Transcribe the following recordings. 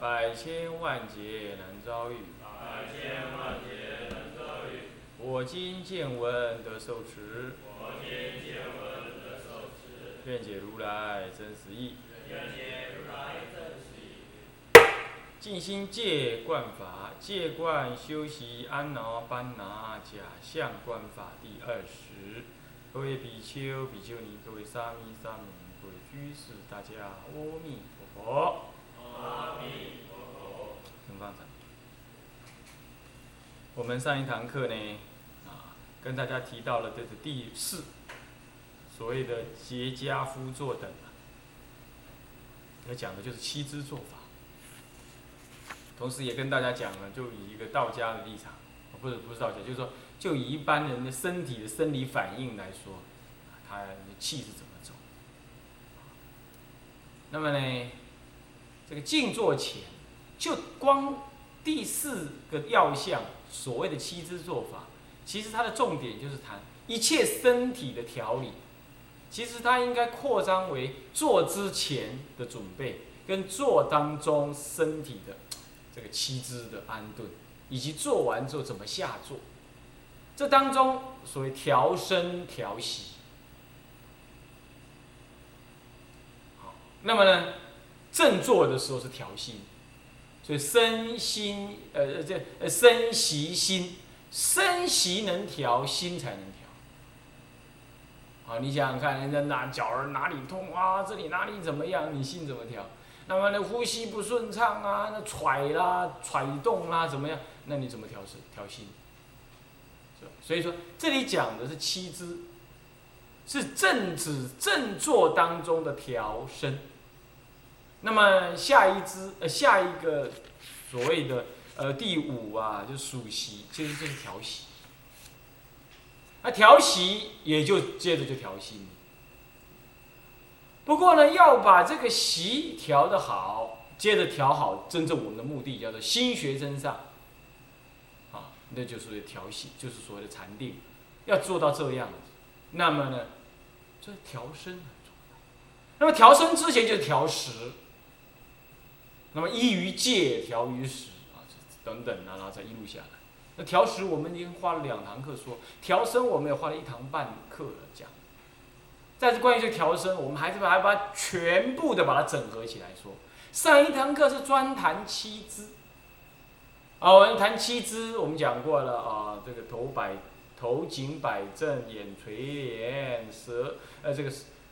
百千万劫难遭遇。百千万劫难遭遇。我今见闻得受持，我今见闻得受持，愿解如来真实义。愿解如来真实义。静心戒观法，戒观修习安那般拿假相观法第二十。各位比丘、比丘尼，各位沙弥、沙弥尼，各位居士，大家阿弥陀佛。阿弥陀佛。请放掌。我们上一堂课呢，啊，跟大家提到了这个第四，所谓的结家夫作等啊，要讲的就是七支做法。同时也跟大家讲了，就以一个道家的立场，不是不是道家，就是说，就以一般人的身体的生理反应来说，他的气是怎么走。那么呢，这个静坐前，就光第四个要项，所谓的七支做法，其实它的重点就是谈一切身体的调理。其实它应该扩张为做之前的准备，跟做当中身体的这个七支的安顿，以及做完之后怎么下坐。这当中所谓调身调息。好，那么呢，正坐的时候是调心。所以身心呃这呃身习心，身习能调，心才能调。好，你想想看，人家哪脚儿哪里痛啊，这里哪里怎么样，你心怎么调？那么呢，呼吸不顺畅啊，那喘啦、喘动啦，怎么样？那你怎么调身调心？所以说这里讲的是七支，是正指正坐当中的调身。那么下一支呃下一个所谓的呃第五啊，就属息，其实就是调息。那调息也就接着就调息。不过呢，要把这个习调得好，接着调好，真正我们的目的叫做心学真上，啊，那就是调息，就是所谓的禅定，要做到这样子。那么呢，这调身很重要。那么调身之前就是调食。那么依于戒调于食啊，等等啊，然后再一路下来。那调食我们已经花了两堂课说，调身我们也花了一堂半课讲。但是关于这调身，我们还是把还把全部的把它整合起来说。上一堂课是专谈七支，啊，我们谈七支，我们讲过了啊，这个头摆头颈摆正，眼垂帘，舌呃这个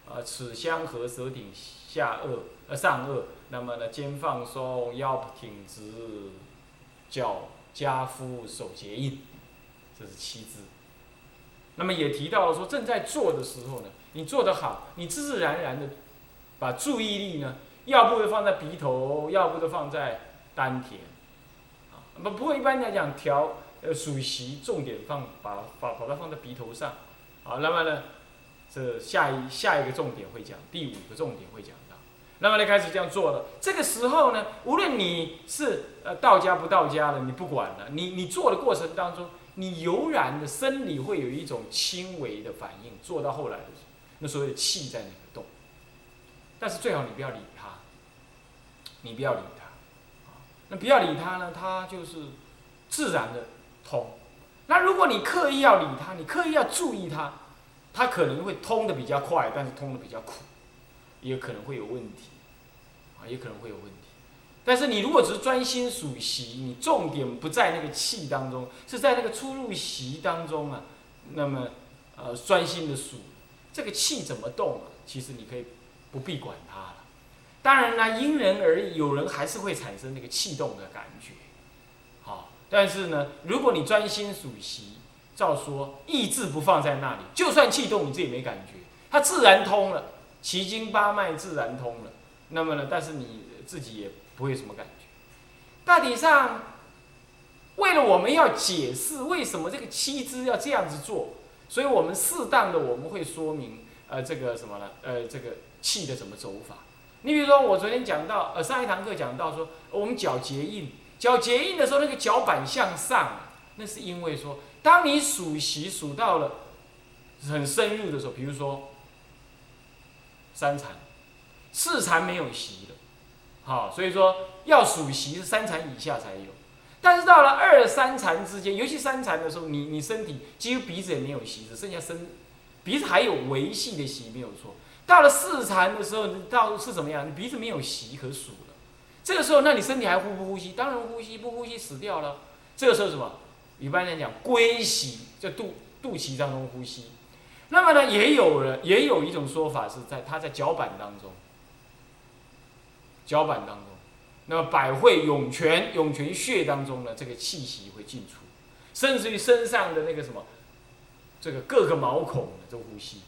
啊齿相合，舌顶下颚上颚。那么呢，肩放松，腰挺直，脚夹夫，手结印，这是七字。那么也提到了说，正在做的时候呢，你做得好，你自自然然的把注意力呢，要不就放在鼻头，要不就放在丹田，啊，不不过一般来讲调呃属习，重点放把把把它放在鼻头上，好，那么呢，这下一下一个重点会讲，第五个重点会讲。那么就，开始这样做了。这个时候呢，无论你是呃道家不道家的，你不管了。你你做的过程当中，你悠然的生理会有一种轻微的反应。做到后来的时候，那所谓的气在那个动。但是最好你不要理它，你不要理它，那不要理它呢，它就是自然的通。那如果你刻意要理它，你刻意要注意它，它可能会通的比较快，但是通的比较苦，也可能会有问题。也可能会有问题，但是你如果只是专心数息，你重点不在那个气当中，是在那个出入息当中啊。那么，呃，专心的数，这个气怎么动啊？其实你可以不必管它了。当然呢，因人而异，有人还是会产生那个气动的感觉，好。但是呢，如果你专心数息，照说意志不放在那里，就算气动，你自己没感觉，它自然通了，奇经八脉自然通了。那么呢？但是你自己也不会什么感觉。大体上，为了我们要解释为什么这个七支要这样子做，所以我们适当的我们会说明，呃，这个什么呢？呃，这个气的怎么走法。你比如说，我昨天讲到，呃，上一堂课讲到说，我们脚结印，脚结印的时候，那个脚板向上，那是因为说，当你数息数到了很深入的时候，比如说三禅，四禅没有息的，好，所以说要数息是三禅以下才有，但是到了二三禅之间，尤其三禅的时候，你你身体几乎鼻子也没有息，只剩下身鼻子还有维系的息，没有错。到了四禅的时候，你到是怎么样？你鼻子没有息可数了。这个时候，那你身体还呼不呼吸？当然呼吸，不呼吸死掉了。这个时候什么？一般来讲，归息在肚肚脐当中呼吸。那么呢，也有人也有一种说法是在他在脚板当中，脚板当中，那么百会涌泉涌泉穴当中呢，这个气息会进出，甚至于身上的那个什么，这个各个毛孔都呼吸。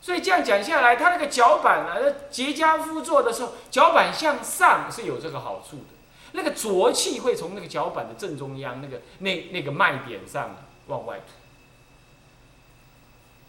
所以这样讲下来，他那个脚板呢，结痂敷坐的时候，脚板向上是有这个好处的。那个浊气会从那个脚板的正中央那个那那个脉点上往外吐。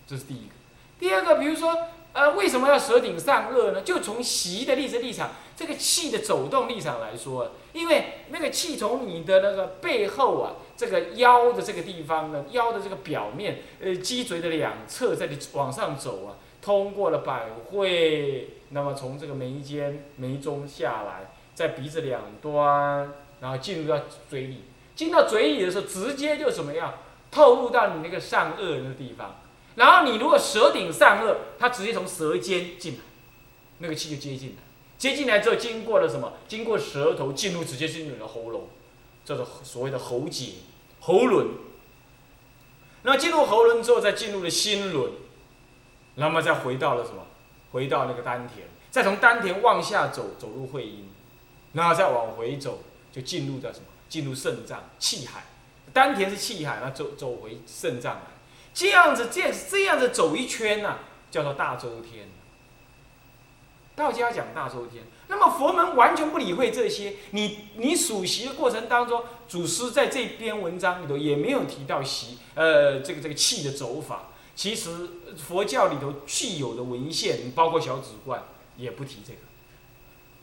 这是第一个。第二个，比如说，呃，为什么要舌顶上颚呢？就从习的立志立场，这个气的走动立场来说，因为那个气从你的那个背后啊，这个腰的这个地方呢，腰的这个表面，呃，脊椎的两侧这里往上走啊。通过了百会，那么从这个眉间、眉中下来，在鼻子两端，然后进入到嘴里。进到嘴里的时候，直接就怎么样？透入到你那个上颚那个地方。然后你如果舌顶上颚，它直接从舌尖进来，那个气就接进来。接进来之后，经过了什么？经过舌头进入，直接进入你的喉咙，叫做所谓的喉结、喉轮。那进入喉轮之后，再进入了心轮。那么再回到了什么？回到那个丹田，再从丹田往下走，走入会阴，然后再往回走，就进入到什么？进入肾脏气海。丹田是气海，那走走回肾脏来，这样子，这样这样子走一圈呢，叫做大周天。道家讲大周天，那么佛门完全不理会这些。你你数习的过程当中，祖师在这篇文章里头也没有提到习，呃，这个这个气的走法。其实佛教里头具有的文献，包括小指观，也不提这个。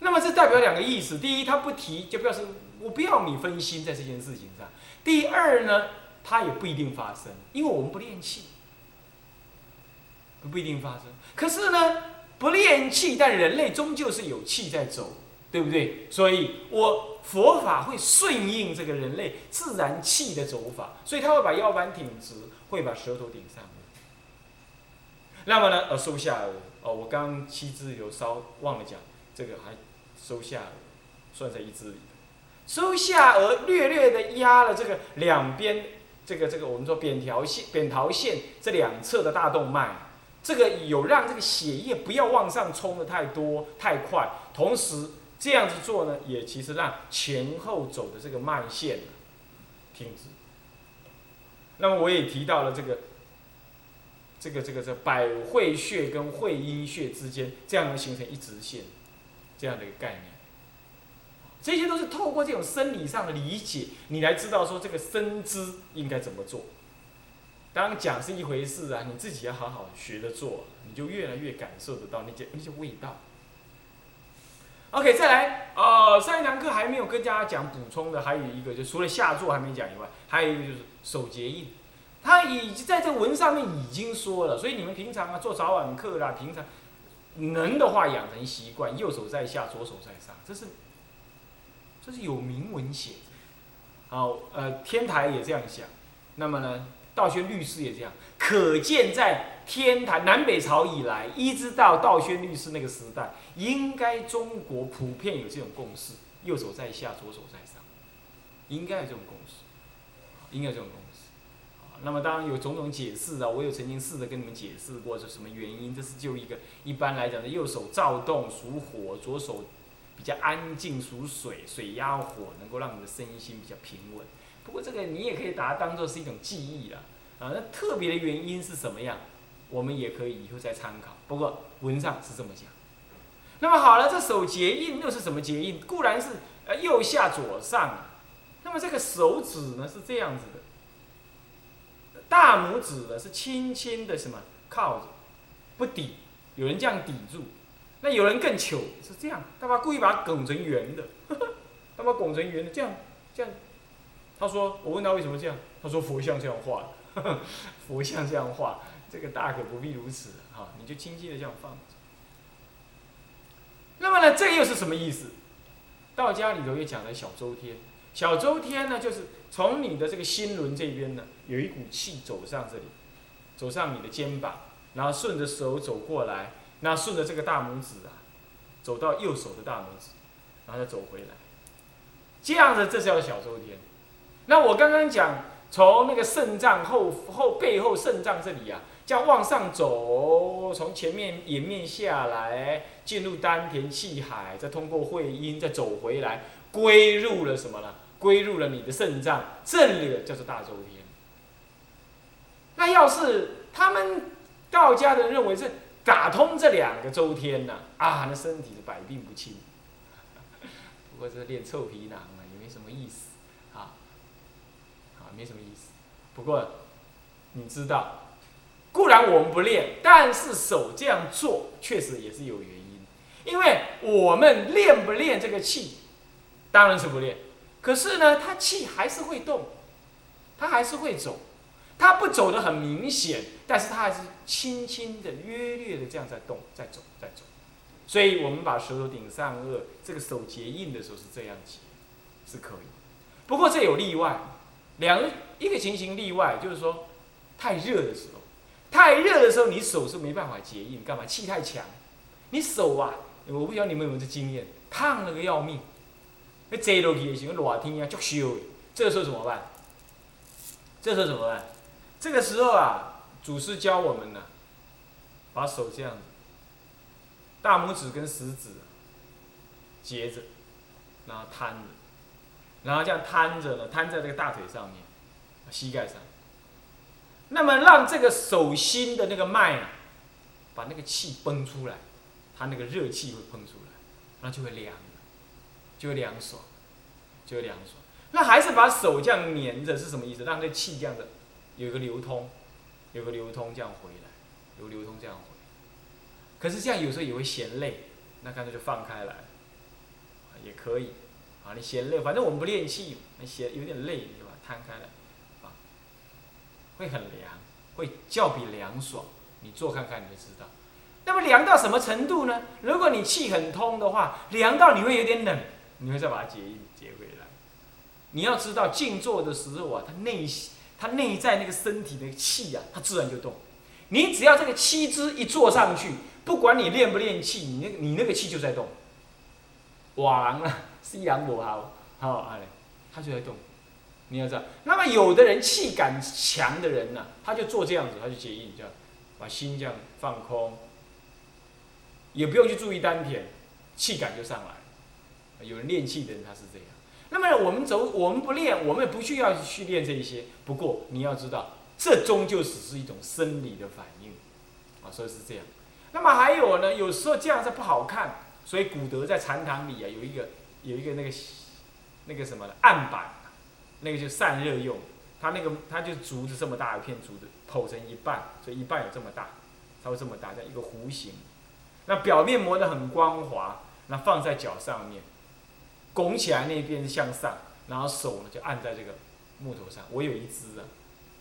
那么这代表两个意思：第一，他不提，就表示我不要你分心在这件事情上；第二呢，它也不一定发生，因为我们不练气，不一定发生。可是呢，不练气，但人类终究是有气在走，对不对？所以我佛法会顺应这个人类自然气的走法，所以他会把腰板挺直，会把舌头顶上。那么呢？呃，收下颚。哦，我刚刚七支有稍忘了讲，这个还收下颚，算在一支里。收下颚，略略的压了这个两边，这个这个我们说扁条线、扁桃腺这两侧的大动脉，这个有让这个血液不要往上冲的太多太快，同时这样子做呢，也其实让前后走的这个脉线停止。那么我也提到了这个。这个这个这百会穴跟会阴穴之间，这样能形成一直线，这样的一个概念。这些都是透过这种生理上的理解，你来知道说这个生姿应该怎么做。当然讲是一回事啊，你自己要好好学着做，你就越来越感受得到那些那些味道。OK，再来，呃，上一堂课还没有跟大家讲补充的，还有一个就除了下坐还没讲以外，还有一个就是手结印。他已经在这文上面已经说了，所以你们平常啊做早晚课啦，平常能的话养成习惯，右手在下，左手在上，这是这是有明文写的。好，呃，天台也这样想，那么呢，道宣律师也这样，可见在天台南北朝以来，一直到道宣律师那个时代，应该中国普遍有这种共识，右手在下，左手在上，应该有这种共识，应该有这种共识。那么当然有种种解释啊，我有曾经试着跟你们解释过是什么原因。这是就一个一般来讲的，右手躁动属火，左手比较安静属水，水压火能够让你的身心比较平稳。不过这个你也可以把它当做是一种记忆了啊。那特别的原因是什么样？我们也可以以后再参考。不过文上是这么讲。那么好了，这手结印又是什么结印？固然是呃，右下左上。那么这个手指呢是这样子的，大拇指呢是轻轻的什么靠着，不抵，有人这样抵住，那有人更糗是这样，他把故意把它拱成圆的，他把拱成圆的这样这样。他说：“我问他为什么这样？他说佛像这样画，佛像这样画，这个大可不必如此哈，你就轻轻的这样放。那么呢，这又是什么意思？道家里头也讲了小周天，小周天呢，就是从你的这个心轮这边呢，有一股气走上这里，走上你的肩膀，然后顺着手走过来，那顺着这个大拇指啊，走到右手的大拇指，然后再走回来，这样子，这是叫小周天。”那我刚刚讲，从那个肾脏后后背后肾脏这里啊，这样往上走，从前面颜面下来，进入丹田气海，再通过会阴，再走回来，归入了什么呢？归入了你的肾脏，这里的叫做大周天。那要是他们道家的认为是打通这两个周天呢，啊，那身体是百病不侵。不过这练臭皮囊啊，也没什么意思。啊，啊没什么意思，不过你知道，固然我们不练，但是手这样做确实也是有原因，因为我们练不练这个气，当然是不练。可是呢，它气还是会动，它还是会走，它不走的很明显，但是它还是轻轻的、约略的这样在动、在走、在走。所以我们把舌头顶上颚，这个手结印的时候是这样结，是可以。不过这有例外。两个一个情形例外，就是说，太热的时候，太热的时候，你手是没办法结印，干嘛？气太强，你手啊，我不晓得你们有没有这经验，烫了个要命，那坐落去也像热天一样，足烧的。这个时候怎么办？这时候怎么办？这个时候啊，祖师教我们呢，把手这样子，大拇指跟食指结着，然后摊着。然后这样摊着呢，摊在这个大腿上面，膝盖上。那么让这个手心的那个脉啊，把那个气崩出来，它那个热气会喷出来，那就会凉，就会凉爽，就会凉爽。那还是把手这样粘着是什么意思？让这气这样的有一个流通，有个流通这样回来，有流通这样回。可是这样有时候也会嫌累，那干脆就放开来，也可以。啊，你嫌累，反正我们不练气，你嫌有点累，你就把它摊开来，啊，会很凉，会较比凉爽。你做看看你就知道。那么凉到什么程度呢？如果你气很通的话，凉到你会有点冷，你会再把它解一解回来。你要知道静坐的时候啊，它内它内在那个身体的气啊，它自然就动。你只要这个气支一坐上去，不管你练不练气，你那你那个气就在动。瓦郎啊。西洋不好，好哎，他就在动，你要知道。那么有的人气感强的人呢，他就做这样子，他就结印，这样把心这样放空，也不用去注意丹田，气感就上来。有人练气的人他是这样。那么我们走，我们不练，我们也不需要去练这一些。不过你要知道，这终究只是一种生理的反应，啊，所以是这样。那么还有呢，有时候这样子不好看，所以古德在禅堂里啊有一个。有一个那个那个什么的案板，那个就散热用，它那个它就竹子这么大一片竹子，剖成一半，所以一半有这么大，它会这么大，这样一个弧形。那表面磨得很光滑，那放在脚上面，拱起来那边向上，然后手呢就按在这个木头上。我有一只啊，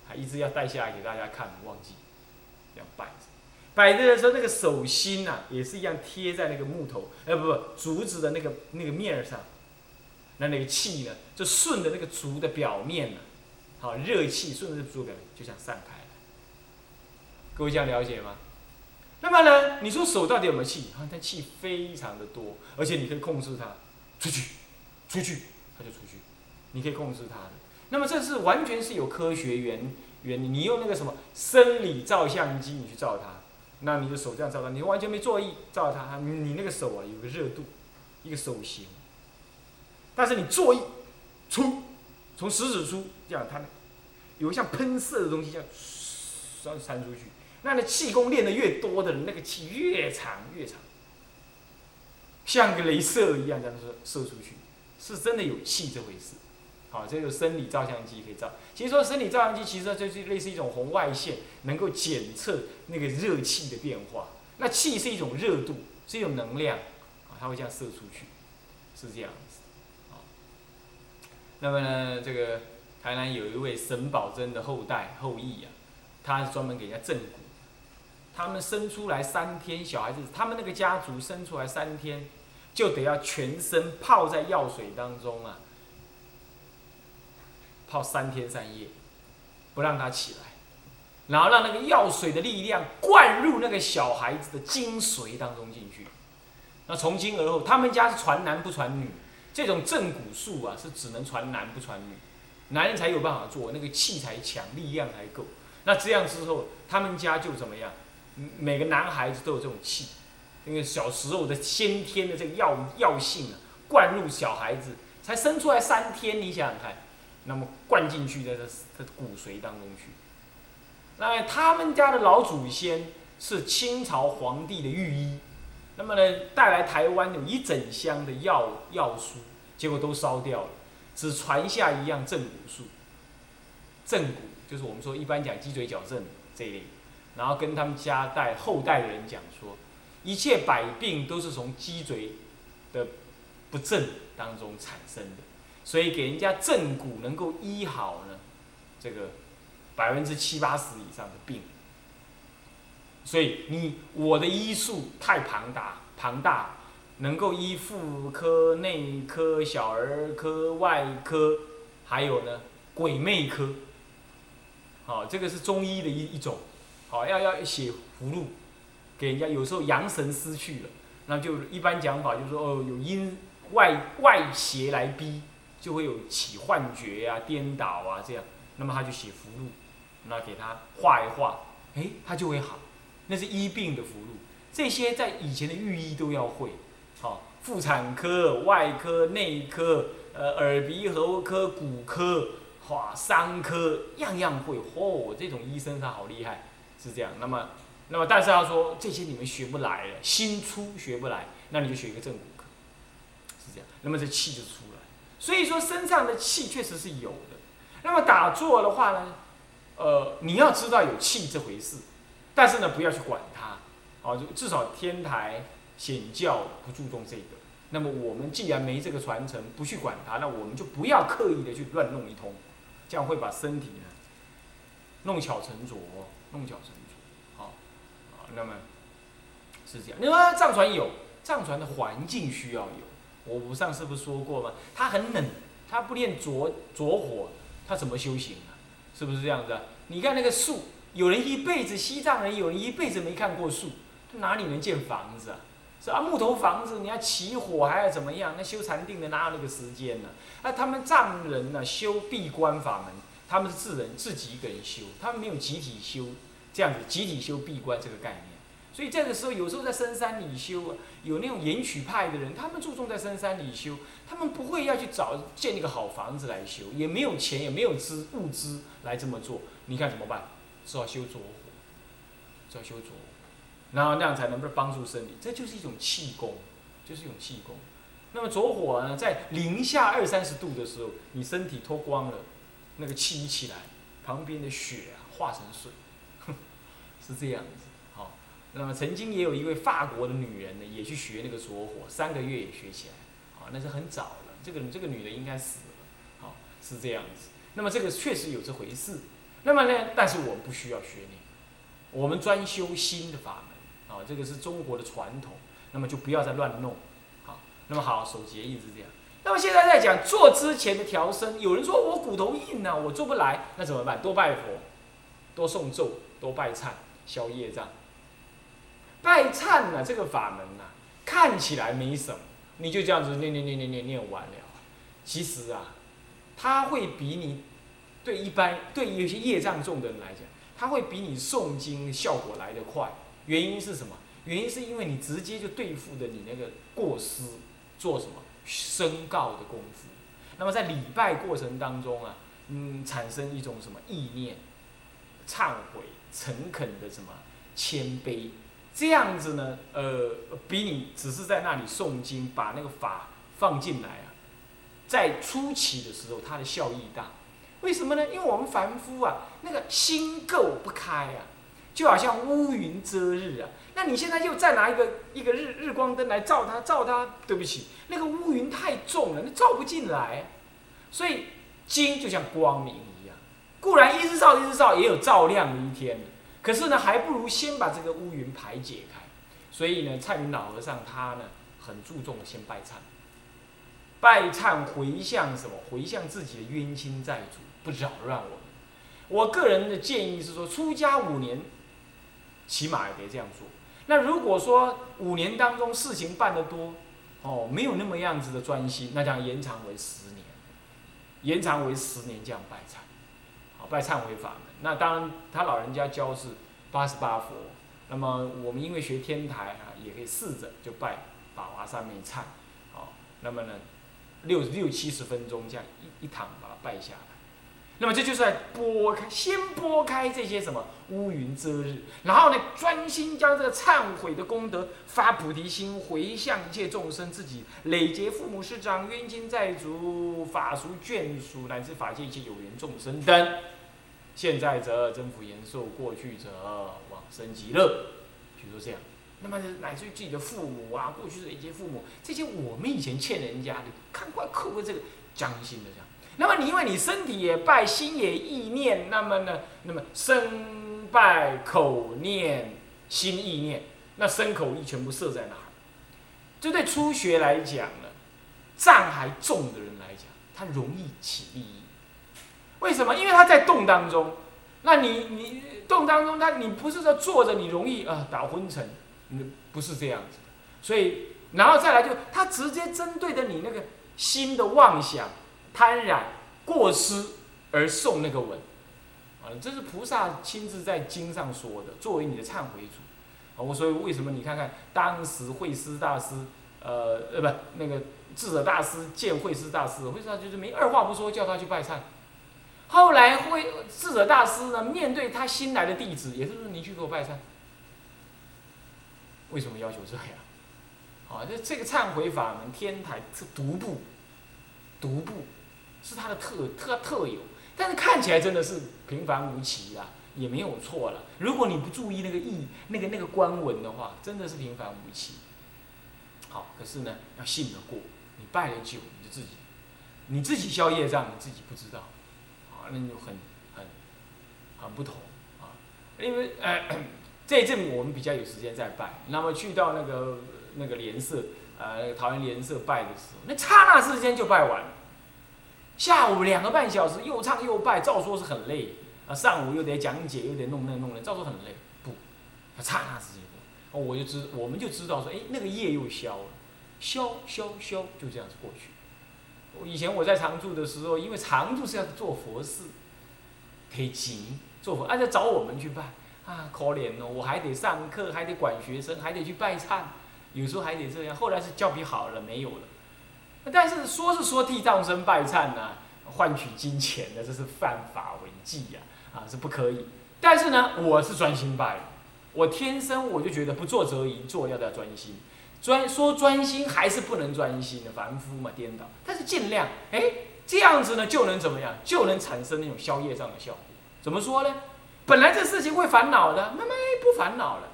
还一只要带下来给大家看，忘记这样摆着。摆着的时候，那个手心呐，也是一样贴在那个木头，哎不不，竹子的那个那个面上，那那个气呢，就顺着那个竹的表面呢，好，热气顺着竹表面就想散开了。各位这样了解吗？那么呢，你说手到底有没有气？啊，它气非常的多，而且你可以控制它，出去，出去，它就出去，你可以控制它的。那么这是完全是有科学原原理，你用那个什么生理照相机，你去照它。那你的手这样照它，你完全没做意照它，你那个手啊有个热度，一个手型。但是你做意出，从食指出这样，它有个像喷射的东西这样，扇扇出去。那那气功练得越多的人，那个气越长越长，像个镭射一样这样射射出去，是真的有气这回事。好，这个生理照相机可以照。其实说生理照相机其实就是类似一种红外线，能够检测那个热气的变化。那气是一种热度，是一种能量，啊，它会这样射出去，是这样子。啊，那么呢，这个台南有一位沈葆桢的后代后裔啊，他是专门给人家正骨。他们生出来三天小孩子，他们那个家族生出来三天，就得要全身泡在药水当中啊。泡三天三夜，不让他起来，然后让那个药水的力量灌入那个小孩子的精髓当中进去。那从今而后，他们家是传男不传女，这种正骨术啊是只能传男不传女，男人才有办法做，那个气才强，力量才够。那这样之后，他们家就怎么样？每个男孩子都有这种气，因为小时候的先天的这个药药性啊，灌入小孩子，才生出来三天，你想想看。那么灌进去在这这骨髓当中去。那他们家的老祖先是清朝皇帝的御医，那么呢带来台湾有一整箱的药药书，结果都烧掉了，只传下一样正骨术。正骨就是我们说一般讲脊椎矫正这一类，然后跟他们家代后代的人讲说，一切百病都是从脊椎的不正当中产生的。所以给人家正骨能够医好呢，这个百分之七八十以上的病。所以你我的医术太庞大庞大，能够医妇科、内科、小儿科、外科，还有呢鬼魅科。好，这个是中医的一一种。好，要要写符箓，给人家有时候阳神失去了，那就一般讲法就是说哦，有阴外外邪来逼。就会有起幻觉啊、颠倒啊这样，那么他就写符箓，那给他画一画，哎，他就会好。那是医病的符箓，这些在以前的御医都要会。好，妇产科、外科、内科、呃耳鼻喉科、骨科、哇伤科，样样会。嚯，这种医生他好厉害，是这样。那么，那么但是他说这些你们学不来了，新出学不来，那你就学一个正骨科，是这样。那么这气就出来。所以说身上的气确实是有的，那么打坐的话呢，呃，你要知道有气这回事，但是呢，不要去管它，啊，至少天台显教不注重这个。那么我们既然没这个传承，不去管它，那我们就不要刻意的去乱弄一通，这样会把身体呢弄巧成拙，弄巧成，那么是这样。那么藏传有藏传的环境需要有。我不上次不是说过吗？他很冷，他不练着着火，他怎么修行啊？是不是这样子？你看那个树，有人一辈子西藏人，有人一辈子没看过树，他哪里能建房子啊？是啊，木头房子你要起火还要怎么样？那修禅定的哪有那个时间呢？那他们藏人呢，修闭关法门，他们是自人自己一个人修，他们没有集体修，这样子集体修闭关这个概念。所以这个时候，有时候在深山里修啊，有那种延曲派的人，他们注重在深山里修，他们不会要去找建一个好房子来修，也没有钱，也没有资物资来这么做。你看怎么办？只好修着火，只好修着火，然后那样才能够帮助身体。这就是一种气功，就是一种气功。那么着火呢，在零下二三十度的时候，你身体脱光了，那个气一起来，旁边的雪啊化成水，是这样子。好那么曾经也有一位法国的女人呢，也去学那个着火，三个月也学起来，啊，那是很早了。这个这个女的应该死了，好是这样子。那么这个确实有这回事。那么呢，但是我们不需要学那个，我们专修心的法门，啊，这个是中国的传统。那么就不要再乱弄，好。那么好，守节义是这样。那么现在在讲做之前的调身，有人说我骨头硬啊，我做不来，那怎么办？多拜佛，多诵咒，多拜忏，消业障。拜忏呢，这个法门呐，看起来没什么，你就这样子念念念念念念完了。其实啊，它会比你对一般对有些业障重的人来讲，它会比你诵经效果来得快。原因是什么？原因是因为你直接就对付的你那个过失，做什么申告的功夫。那么在礼拜过程当中啊，嗯，产生一种什么意念，忏悔、诚恳的什么谦卑。这样子呢，呃，比你只是在那里诵经，把那个法放进来啊，在初期的时候，它的效益大。为什么呢？因为我们凡夫啊，那个心垢不开啊，就好像乌云遮日啊。那你现在又再拿一个一个日日光灯来照它，照它，对不起，那个乌云太重了，那照不进来。所以金就像光明，固然一日照一日照也有照亮的一天，可是呢，还不如先把这个乌云排解开。所以呢，蔡云老和尚他呢很注重先拜忏，拜忏回向什么？回向自己的冤亲债主，不扰乱我们。我个人的建议是说，出家五年，起码也别这样做。那如果说五年当中事情办得多，哦，没有那么样子的专心，那将延长为十年，延长为十年这样拜忏，哦拜忏悔法门。那当然，他老人家教是八十八佛。那么我们因为学天台啊，也可以试着就拜法华三昧忏，好，那么呢，六六七十分钟这样一一躺把它拜下来。那么这就是在拨开，先拨开这些什么乌云遮日，然后呢，专心将这个忏悔的功德发菩提心，回向一切众生，自己累劫父母师长、冤亲债主、法俗眷属乃至法界一切有缘众生等。现在则增福延寿，过去者往生极乐，比如说这样。那么乃至于自己的父母啊，过去的一些父母，这些我们以前欠人家的，赶快扣个这个将心的这样。那么你因为你身体也拜，心也意念，那么呢，那么身拜口念心意念，那身口意全部设在那儿。这对初学来讲呢，障还重的人来讲，他容易起利益。为什么？因为他在动当中，那你你动当中，他你不是说坐着你容易啊打昏沉，不是这样子。所以然后再来就他直接针对着你那个心的妄想、贪染、过失而送那个吻，啊，这是菩萨亲自在经上说的，作为你的忏悔主。啊，我所以为什么你看看当时慧师大师，呃呃不那个智者大师见慧师大师，慧师大师就是没二话不说叫他去拜忏。后来会智者大师呢，面对他新来的弟子，也就是你去给我拜忏。为什么要求这样？啊，这这个忏悔法门，天台是独步，独步是它的特特特有，但是看起来真的是平凡无奇啦，也没有错了。如果你不注意那个意，那个那个官文的话，真的是平凡无奇。好，可是呢，要信得过，你拜了久，你就自己，你自己消业障，你自己不知道。啊那就很很很不同啊，因为 呃这一阵我们比较有时间在拜，那么去到那个那个莲社，呃桃园莲社拜的时候，那刹那之间就拜完，下午两个半小时又唱又拜，照说是很累啊，上午又得讲解又得弄那弄那，照说很累，不，他刹那之间，我就知我们就知道说，哎那个业又消了，消消消就这样子过去。以前我在常住的时候，因为常住是要做佛事，忒急做佛，而且找我们去拜啊，可怜哦，我还得上课，还得管学生，还得去拜忏，有时候还得这样。后来是教比好了，没有了。但是说是说替众生拜忏呢，换取金钱的，这是犯法违纪呀，啊是不可以。但是呢，我是专心拜，我天生我就觉得不做则已，做要要专心。专说专心还是不能专心的凡夫嘛，颠倒。但是尽量，哎，这样子呢就能怎么样？就能产生那种消业障的效果。怎么说呢？本来这事情会烦恼的，慢慢不烦恼了。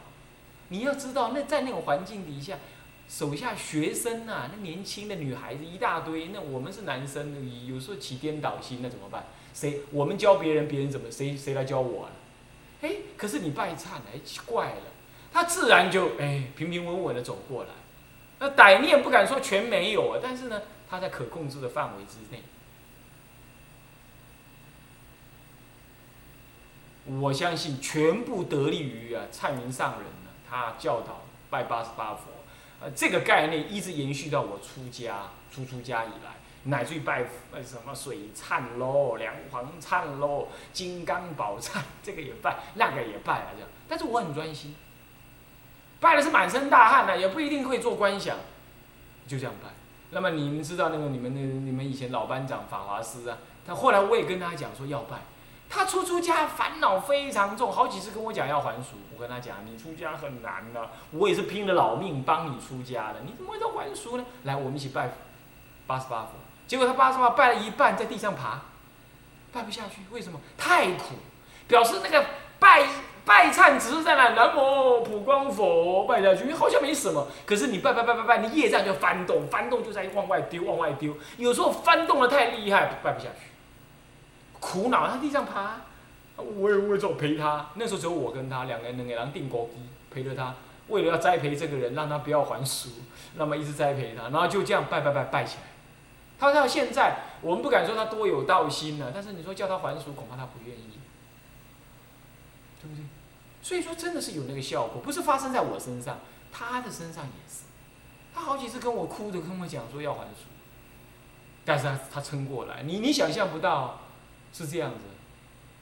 你要知道，那在那种环境底下，手下学生啊，那年轻的女孩子一大堆，那我们是男生，有时候起颠倒心，那怎么办？谁？我们教别人，别人怎么？谁谁来教我啊？哎，可是你拜忏，哎，奇怪了。他自然就哎平平稳稳的走过来，那歹念不敢说全没有啊，但是呢，他在可控制的范围之内。我相信全部得力于啊蔡明上人呢，他教导拜八十八佛，呃这个概念一直延续到我出家出出家以来，乃至于拜呃什么水忏喽、梁皇忏喽、金刚宝忏，这个也拜，那个也拜啊这样，但是我很专心。拜的是满身大汗呢，也不一定会做观想，就这样拜。那么你们知道那个你们那你们以前老班长法华师啊，他后来我也跟他讲说要拜，他出出家烦恼非常重，好几次跟我讲要还俗。我跟他讲，你出家很难的，我也是拼了老命帮你出家的，你怎么会说还俗呢？来，我们一起拜八十八佛，结果他八十八拜了一半，在地上爬，拜不下去，为什么？太苦，表示那个拜拜忏只是在那南无普光佛拜下去，好像没什么。可是你拜拜拜拜拜，你业障就翻动，翻动就在往外丢，往外丢。有时候翻动的太厉害，拜不下去，苦恼，他地上爬，我也我也走陪他。那时候只有我跟他两个人，两个人定高低陪着他，为了要栽培这个人，让他不要还俗，那么一直栽培他，然后就这样拜拜拜拜起来。他到现在，我们不敢说他多有道心了，但是你说叫他还俗，恐怕他不愿意，对不对？所以说真的是有那个效果，不是发生在我身上，他的身上也是。他好几次跟我哭着跟我讲说要还俗，但是他他撑过来，你你想象不到，是这样子。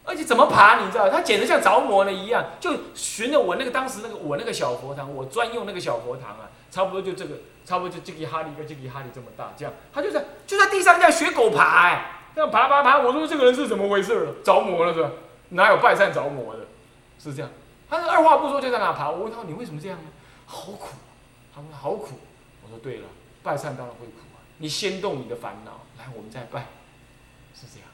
而且怎么爬，你知道？他简直像着魔了一样，就循着我那个当时那个我那个小佛堂，我专用那个小佛堂啊，差不多就这个，差不多就这个哈利跟这个哈利这么大，这样，他就在就在地上这样学狗爬，哎，这样爬爬爬。我说这个人是怎么回事了？着魔了是吧？哪有拜忏着魔的？是这样。他是二话不说就在那爬。我问他你为什么这样呢？好苦。他说好苦。我说对了，拜忏当然会苦啊。你先动你的烦恼，来我们再拜，是这样。